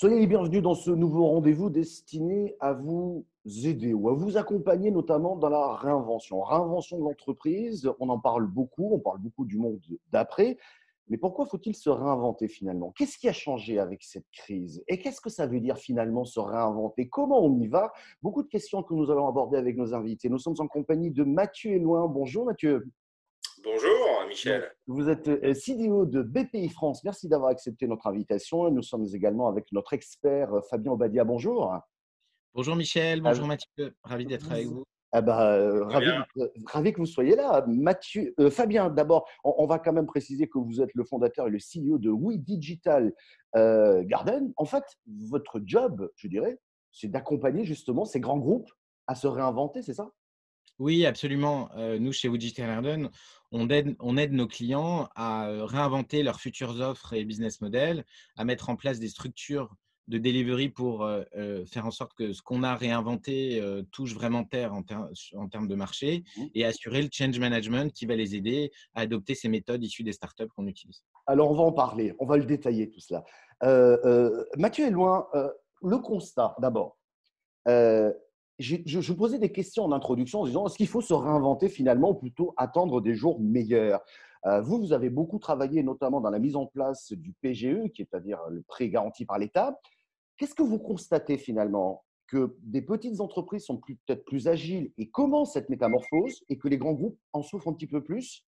Soyez les bienvenus dans ce nouveau rendez-vous destiné à vous aider ou à vous accompagner notamment dans la réinvention. Réinvention de l'entreprise, on en parle beaucoup, on parle beaucoup du monde d'après, mais pourquoi faut-il se réinventer finalement? Qu'est-ce qui a changé avec cette crise? Et qu'est-ce que ça veut dire finalement se réinventer? Comment on y va? Beaucoup de questions que nous allons aborder avec nos invités. Nous sommes en compagnie de Mathieu Eloin. Bonjour Mathieu. Bonjour Michel. Vous êtes euh, CDO de BPI France. Merci d'avoir accepté notre invitation. Nous sommes également avec notre expert euh, Fabien Obadia. Bonjour. Bonjour Michel, bonjour Mathieu. Ravi d'être avec vous. Ah bah, euh, ravi, que vous soyez là. Mathieu, Fabien, d'abord, on, va quand même préciser que vous êtes le fondateur et le CEO de We Digital Garden. En fait, votre job, je dirais, c'est d'accompagner justement ces grands groupes à se réinventer, c'est ça? Oui, absolument. nous, chez Digital Garden, on aide, on aide nos clients à réinventer leurs futures offres et business models, à mettre en place des structures de delivery pour faire en sorte que ce qu'on a réinventé touche vraiment terre en, en termes de marché mmh et assurer le change management qui va les aider à adopter ces méthodes issues des startups qu'on utilise. Alors, on va en parler, on va le détailler tout cela. Mathieu est loin. le constat, d'abord je, posais des questions en introduction en disant est-ce qu'il faut se réinventer finalement ou plutôt attendre des jours meilleurs? Euh, Vous, vous avez beaucoup travaillé notamment dans la mise en place du PGE, qui est à dire le prêt garanti par l'État. Qu'est-ce que vous constatez finalement? Que des petites entreprises sont peut-être plus agiles et comment cette métamorphose et que les grands groupes en souffrent un petit peu plus?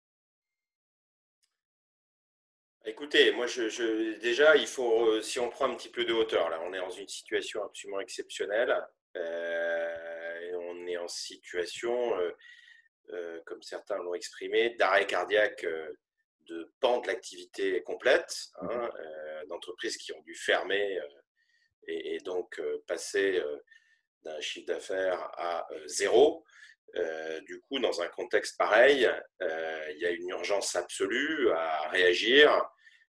Écoutez, moi, je, déjà, il faut, euh, si on prend un petit peu de hauteur, là, on est dans une situation absolument exceptionnelle. Euh, et on est en situation, euh, euh, comme certains l'ont exprimé, d'arrêt cardiaque de pan de l'activité complète, hein, mmh d'entreprises qui ont dû fermer et, donc passer d'un chiffre d'affaires à zéro. du coup, dans un contexte pareil, il y a une urgence absolue à réagir,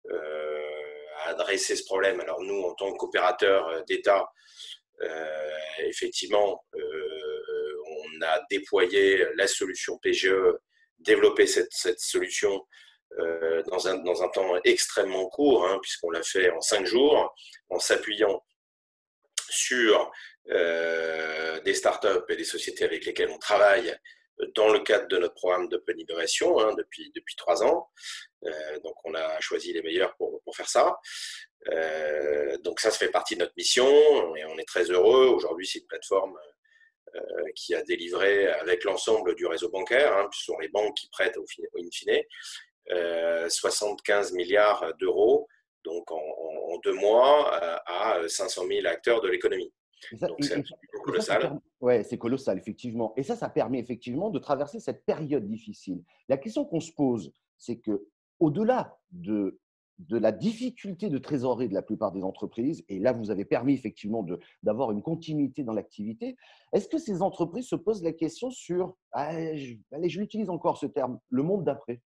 à adresser ce problème. Alors nous, en tant qu'opérateur d'État, effectivement, euh, on a déployé la solution PGE, développé cette, solution euh, dans, un, dans un temps extrêmement court, hein, puisqu'on l'a fait en cinq jours, en s'appuyant sur des startups et des sociétés avec lesquelles on travaille dans le cadre de notre programme d'Open Innovation hein, depuis, depuis trois ans. donc, on a choisi les meilleurs pour, pour faire ça. Euh, donc ça, ça fait partie de notre mission et on est très heureux. Aujourd'hui, c'est une plateforme euh, qui a délivré avec l'ensemble du réseau bancaire, hein, ce sont les banques qui prêtent au, in fine, 75 euh, milliards d'euros, donc en, deux mois, à 500 000 acteurs de l'économie. C'est colossal. Oui, c'est colossal, effectivement. Et ça, ça permet effectivement de traverser cette période difficile. La question qu'on se pose, c'est que au-delà de de la difficulté de trésorerie de la plupart des entreprises, et là, vous avez permis effectivement d'avoir une continuité dans l'activité, est-ce que ces entreprises se posent la question sur, ah, je, allez, je l'utilise encore ce terme, le monde d'après?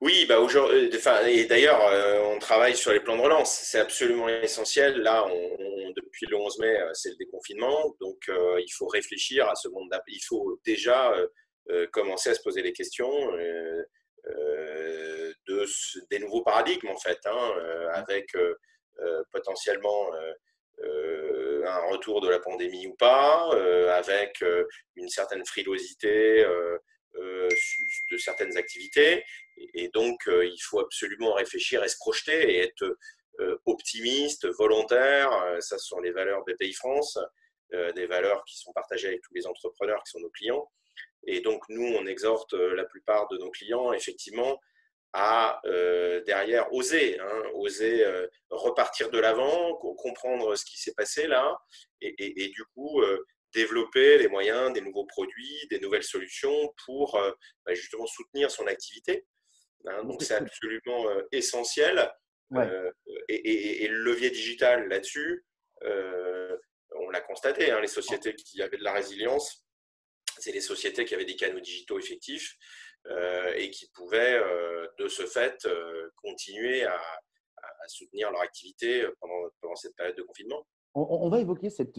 Oui, bah aujourd'hui, enfin, et d'ailleurs, euh, on travaille sur les plans de relance. C'est absolument essentiel. Là, on, depuis le 11 mai, euh, c'est le déconfinement. Donc, euh, il faut réfléchir à ce monde d'après. Il faut déjà commencer à se poser les questions de, des nouveaux paradigmes, en fait, hein, euh, avec euh, euh, potentiellement un retour de la pandémie ou pas, avec une certaine frilosité de certaines activités. Et donc, il faut absolument réfléchir et se projeter et être optimiste, volontaire. Ça, ce sont les valeurs pays France, des valeurs qui sont partagées avec tous les entrepreneurs qui sont nos clients. Et donc, nous, on exhorte la plupart de nos clients, effectivement, à euh, derrière oser, hein, oser euh, repartir de l'avant, comprendre ce qui s'est passé là, et, du coup euh, développer les moyens, des nouveaux produits, des nouvelles solutions pour bah, justement soutenir son activité. Hein. donc c'est absolument essentiel. Et, le levier digital là-dessus, on l'a constaté, hein, les sociétés qui avaient de la résilience, c'est les sociétés qui avaient des canaux digitaux effectifs euh, et qui pouvaient euh, de ce fait euh, continuer à, soutenir leur activité pendant, pendant, cette période de confinement. On, va évoquer cette,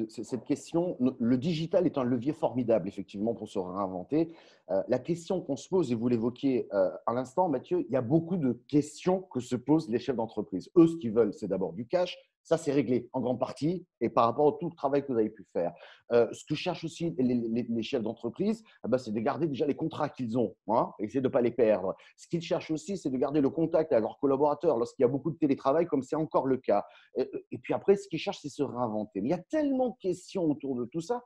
question. Le digital est un levier formidable, effectivement, pour se réinventer. Euh, la question qu'on se pose, et vous l'évoquiez euh, à l'instant, Mathieu, il y a beaucoup de questions que se posent les chefs d'entreprise. Eux, ce qu'ils veulent, c'est d'abord du cash, ça, c'est réglé en grande partie et par rapport à tout le travail que vous avez pu faire. Euh, ce que cherchent aussi les, chefs d'entreprise, eh ben, c'est de garder déjà les contrats qu'ils ont, hein, essayer de ne pas les perdre. Ce qu'ils cherchent aussi, c'est de garder le contact avec leurs collaborateurs lorsqu'il y a beaucoup de télétravail, comme c'est encore le cas. Et, et puis après, ce qu'ils cherchent, c'est se réinventer. Mais il y a tellement de questions autour de tout ça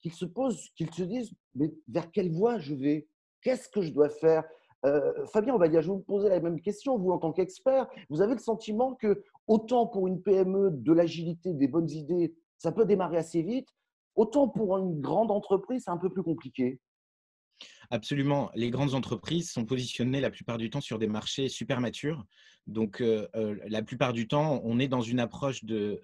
qu'ils se posent, qu'ils se disent, mais vers quelle voie je vais? Qu'est-ce que je dois faire? Euh, Fabien, dire, je vous poser la même question. Vous, en tant qu'expert, vous avez le sentiment que autant pour une PME, de l'agilité, des bonnes idées, ça peut démarrer assez vite, autant pour une grande entreprise, c'est un peu plus compliqué? Absolument. Les grandes entreprises sont positionnées la plupart du temps sur des marchés super matures. Donc, euh, euh, la plupart du temps, on est dans une approche de,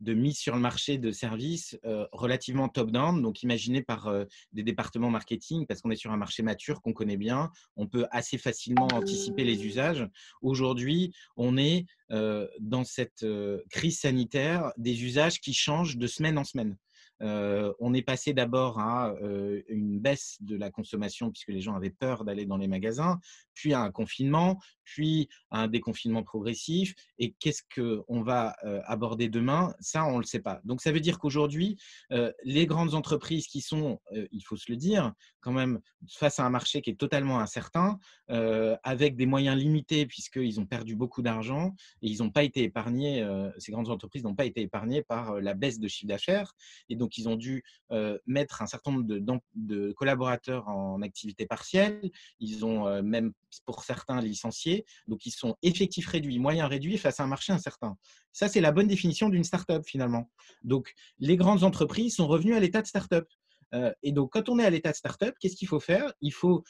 mise sur le marché de services euh, relativement top-down, donc imaginé par des départements marketing, parce qu'on est sur un marché mature qu'on connaît bien. On peut assez facilement anticiper les usages. Aujourd'hui, on est dans cette crise sanitaire des usages qui changent de semaine en semaine. Euh, on est passé d'abord à euh, une baisse de la consommation puisque les gens avaient peur d'aller dans les magasins, puis à un confinement, puis à un déconfinement progressif. Et qu'est-ce qu'on va euh, aborder demain? Ça, on ne le sait pas. Donc, ça veut dire qu'aujourd'hui, les grandes entreprises qui sont, il faut se le dire, quand même face à un marché qui est totalement incertain, avec des moyens limités puisqu'ils ont perdu beaucoup d'argent et ils n'ont pas été épargnés, ces grandes entreprises n'ont pas été épargnées par la baisse de chiffre d'affaires. Et donc, ils ont dû mettre un certain nombre de, collaborateurs en activité partielle. Ils ont même, pour certains, licencié. Donc, ils sont effectifs réduits, moyens réduits face à un marché incertain. Ça, c'est la bonne définition d'une start-up finalement. Donc, les grandes entreprises sont revenues à l'état de start-up. et donc, quand on est à l'état de start-up, qu'est-ce qu'il faut faire? Il faut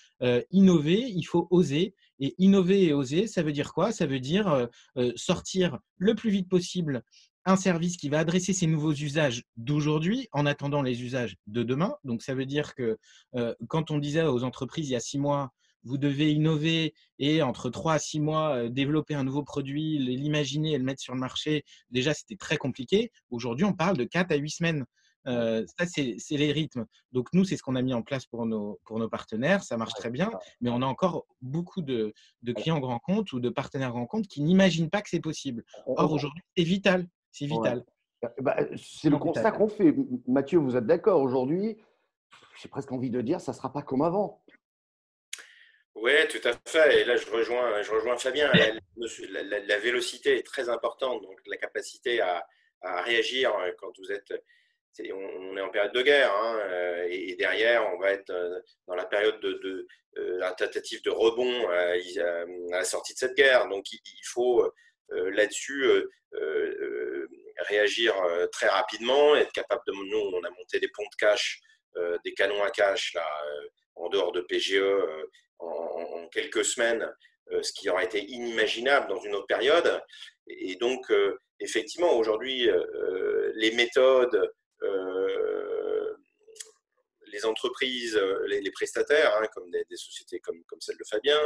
innover, il faut oser. Et innover et oser, ça veut dire quoi? Ça veut dire sortir le plus vite possible un service qui va adresser ces nouveaux usages d'aujourd'hui en attendant les usages de demain. Donc, ça veut dire que euh, quand on disait aux entreprises il y a six mois, vous devez innover et entre trois à six mois euh, développer un nouveau produit, l'imaginer et le mettre sur le marché, déjà c'était très compliqué. Aujourd'hui, on parle de quatre à huit semaines. Euh, ça, c'est les rythmes. Donc, nous, c'est ce qu'on a mis en place pour nos, pour nos partenaires. Ça marche très bien, mais on a encore beaucoup de, de clients grands comptes ou de partenaires grands comptes qui n'imaginent pas que c'est possible. Or, aujourd'hui, c'est vital. C'est vital. Bah, c'est le constat qu'on fait. Mathieu, vous êtes d'accord aujourd'hui? J'ai presque envie de dire, ça ne sera pas comme avant. Oui, tout à fait. Et là, je rejoins, je rejoins Fabien. La, vélocité est très importante, donc la capacité à, réagir quand vous êtes. on, est en période de guerre, hein, euh, et, derrière, on va être euh, dans la période de, de euh, tentative de rebond à, la sortie de cette guerre. Donc, il, faut là-dessus réagir euh, très rapidement, être capable de. Nous, on a monté des ponts de cash, euh, des canons à cash là, euh, en dehors de PGE en, quelques semaines, ce qui aurait été inimaginable dans une autre période. Et donc, effectivement, aujourd'hui, les méthodes, les entreprises, les, prestataires, hein, comme des, sociétés comme, comme, celle de Fabien,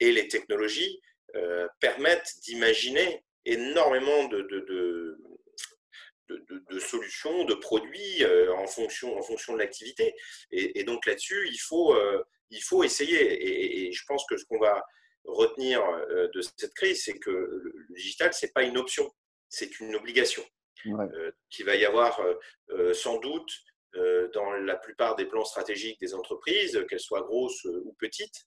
et les technologies permettent d'imaginer énormément de, de, de, solutions, de produits euh, en, fonction, en fonction de l'activité. Et, donc là-dessus, il faut, euh, il faut essayer. Et, je pense que ce qu'on va retenir euh, de cette crise, c'est que le digital, ce n'est pas une option, c'est une obligation. qui va y avoir sans doute dans la plupart des plans stratégiques des entreprises, qu'elles soient grosses ou petites,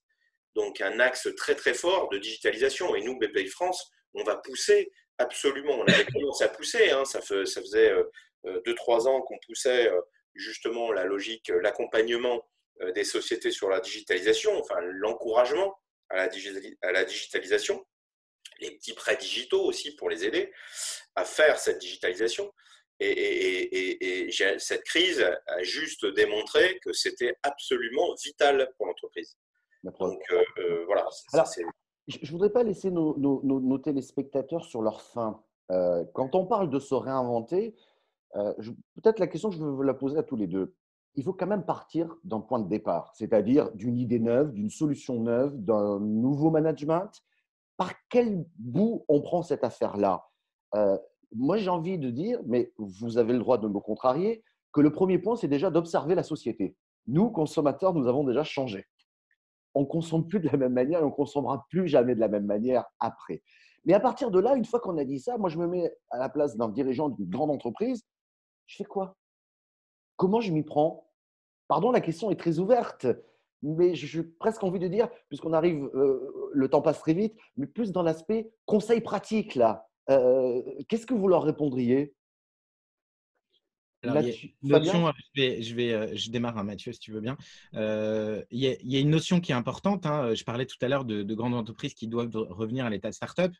donc un axe très très fort de digitalisation. Et nous, BPI France, on va pousser absolument. On avait commencé à pousser. Hein. Ça, faisait 2-3 euh, euh, ans qu'on poussait euh, justement la logique, l'accompagnement des sociétés sur la digitalisation, enfin l'encouragement à la, à la digitalisation, les petits prêts digitaux aussi pour les aider à faire cette digitalisation. Et, cette crise a juste démontré que c'était absolument vital pour l'entreprise. Donc voilà, c'est je ne voudrais pas laisser nos, téléspectateurs sur leur faim. Euh, quand on parle de se réinventer, euh, peut-être la question, je veux vous la poser à tous les deux. Il faut quand même partir d'un point de départ, c'est-à-dire d'une idée neuve, d'une solution neuve, d'un nouveau management. Par quel bout on prend cette affaire-là? Euh, moi, j'ai envie de dire, mais vous avez le droit de me contrarier, que le premier point, c'est déjà d'observer la société. Nous, consommateurs, nous avons déjà changé. On consomme plus de la même manière et on consommera plus jamais de la même manière après. Mais à partir de là, une fois qu'on a dit ça, moi, je me mets à la place d'un dirigeant d'une grande entreprise. Je fais quoi? Comment je m'y prends? Pardon, la question est très ouverte, mais j'ai presque envie de dire, puisqu'on arrive, euh, le temps passe très vite, mais plus dans l'aspect conseil pratique là. Euh, qu'est-ce que vous leur répondriez? Notion, je, vais, euh, je, démarre, hein, Mathieu, si tu veux bien. Euh, il, y a, une notion qui est importante. Hein, je parlais tout à l'heure de, grandes entreprises qui doivent revenir à l'état de start-up.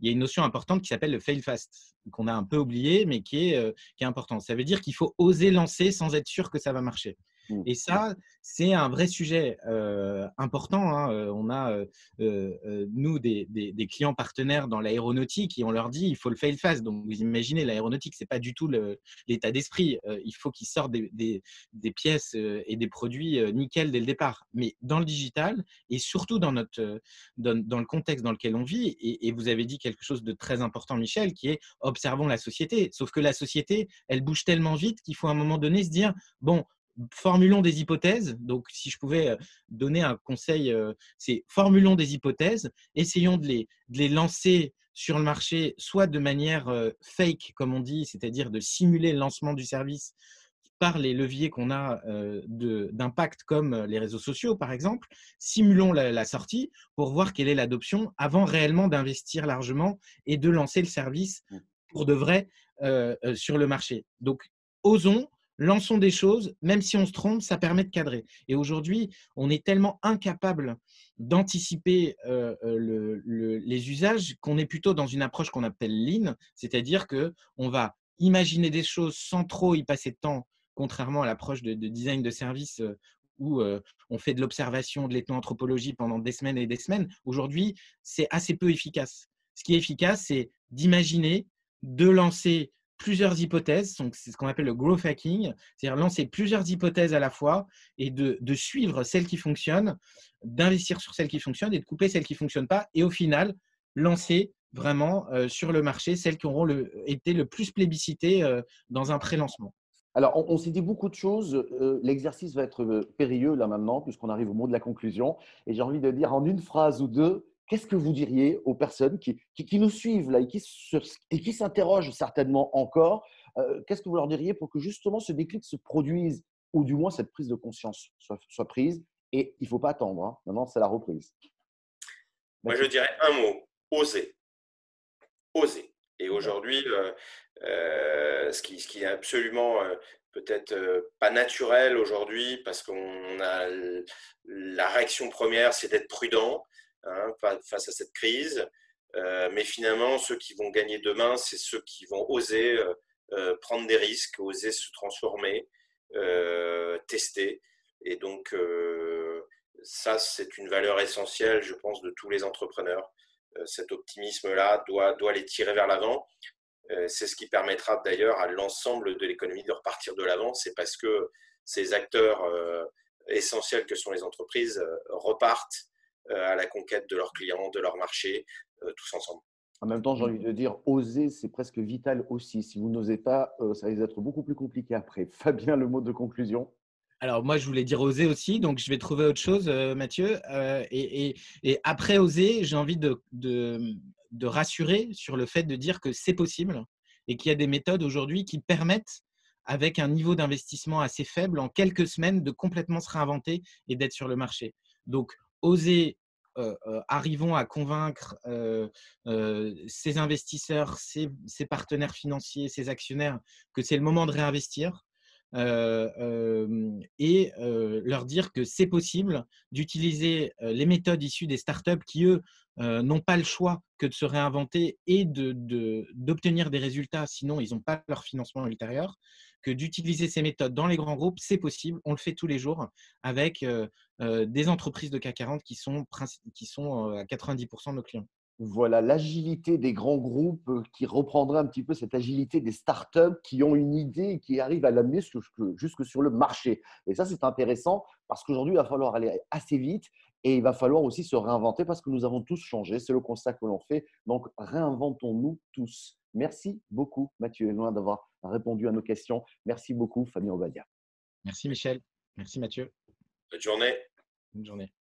Il y a une notion importante qui s'appelle le fail fast, qu'on a un peu oublié, mais qui est, euh, qui est importante. Ça veut dire qu'il faut oser lancer sans être sûr que ça va marcher. Mmh. Et ça, c'est un vrai sujet euh, important. Hein. Euh, on a, euh, nous, des, clients partenaires dans l'aéronautique et on leur dit il faut le fail fast. Donc, vous imaginez, l'aéronautique, ce n'est pas du tout l'état d'esprit. il faut qu'ils sortent des, pièces et des produits nickel dès le départ. Mais dans le digital et surtout dans, notre, dans, le contexte dans lequel on vit, et, et, vous avez dit quelque chose de très important, Michel, qui est observons la société. Sauf que la société, elle bouge tellement vite qu'il faut à un moment donné se dire bon, formulons des hypothèses. Donc, si je pouvais euh, donner un conseil, euh, c'est formulons des hypothèses, essayons de les, les lancer sur le marché, soit de manière euh, fake, comme on dit, c'est-à-dire de simuler le lancement du service par les leviers qu'on a d'impact comme les réseaux sociaux, par exemple, simulons la, sortie pour voir quelle est l'adoption avant réellement d'investir largement et de lancer le service mmh. pour de vrai sur le marché. Donc, osons, lançons des choses, même si on se trompe, ça permet de cadrer. Et aujourd'hui, on est tellement incapable d'anticiper euh, euh, les usages qu'on est plutôt dans une approche qu'on appelle lean, c'est-à-dire que on va imaginer des choses sans trop y passer de temps, contrairement à l'approche de, design de service euh, où on fait de l'observation, de l'ethnoanthropologie pendant des semaines et des semaines. Aujourd'hui, c'est assez peu efficace. Ce qui est efficace, c'est d'imaginer, de lancer plusieurs hypothèses, c'est ce qu'on appelle le growth hacking, c'est-à-dire lancer plusieurs hypothèses à la fois et de, suivre celles qui fonctionnent, d'investir sur celles qui fonctionnent et de couper celles qui ne fonctionnent pas, et au final, lancer vraiment euh, sur le marché celles qui auront été le plus plébiscitées euh, dans un pré-lancement. Alors, on, s'est dit beaucoup de choses. Euh, l'exercice va être périlleux là maintenant, puisqu'on arrive au mot de la conclusion. Et j'ai envie de dire en une phrase ou deux, qu'est-ce que vous diriez aux personnes qui, qui, nous suivent là et qui, et qui s'interrogent certainement encore euh, Qu'est-ce que vous leur diriez pour que justement ce déclic se produise ou du moins cette prise de conscience soit, soit prise Et il ne faut pas attendre. Hein. Maintenant, c'est la reprise. Moi, je dirais un mot oser. Oser. Et aujourd'hui, euh, euh, ce, qui, ce, qui, est absolument peut-être pas naturel aujourd'hui, parce qu'on a la réaction première, c'est d'être prudent. Hein, face à cette crise. Euh, mais finalement, ceux qui vont gagner demain, c'est ceux qui vont oser euh, euh, prendre des risques, oser se transformer, tester. Et donc, ça, c'est une valeur essentielle, je pense, de tous les entrepreneurs. cet optimisme-là doit, doit les tirer vers l'avant. c'est ce qui permettra d'ailleurs à l'ensemble de l'économie de repartir de l'avant. C'est parce que ces acteurs essentiels que sont les entreprises repartent à la conquête de leurs clients, de leur marché, euh, tous ensemble. En même temps, j'ai envie de dire, oser, c'est presque vital aussi. Si vous n'osez pas, euh, ça risque d'être beaucoup plus compliqué après. Fabien, le mot de conclusion alors moi, je voulais dire oser aussi, donc je vais trouver autre chose, Mathieu. et, après oser, j'ai envie de, de, rassurer sur le fait de dire que c'est possible et qu'il y a des méthodes aujourd'hui qui permettent, avec un niveau d'investissement assez faible, en quelques semaines, de complètement se réinventer et d'être sur le marché. Donc, oser, arrivons à convaincre ces investisseurs, ces, partenaires financiers, ces actionnaires que c'est le moment de réinvestir. et leur dire que c'est possible d'utiliser les méthodes issues des startups qui, eux, n'ont pas le choix que de se réinventer et d'obtenir de, des résultats, sinon ils n'ont pas leur financement ultérieur que d'utiliser ces méthodes dans les grands groupes, c'est possible. On le fait tous les jours avec euh, euh, des entreprises de CAC 40 qui sont, qui sont euh, à 90% de nos clients. Voilà, l'agilité des grands groupes euh, qui reprendrait un petit peu cette agilité des startups qui ont une idée et qui arrivent à l'amener jusque sur le marché. Et ça, c'est intéressant parce qu'aujourd'hui, il va falloir aller assez vite et il va falloir aussi se réinventer parce que nous avons tous changé. C'est le constat que l'on fait. Donc, réinventons-nous tous. Merci beaucoup, Mathieu loin d'avoir répondu à nos questions. Merci beaucoup, Fabien Obadia. Merci, Michel. Merci, Mathieu. Bonne journée. Bonne journée.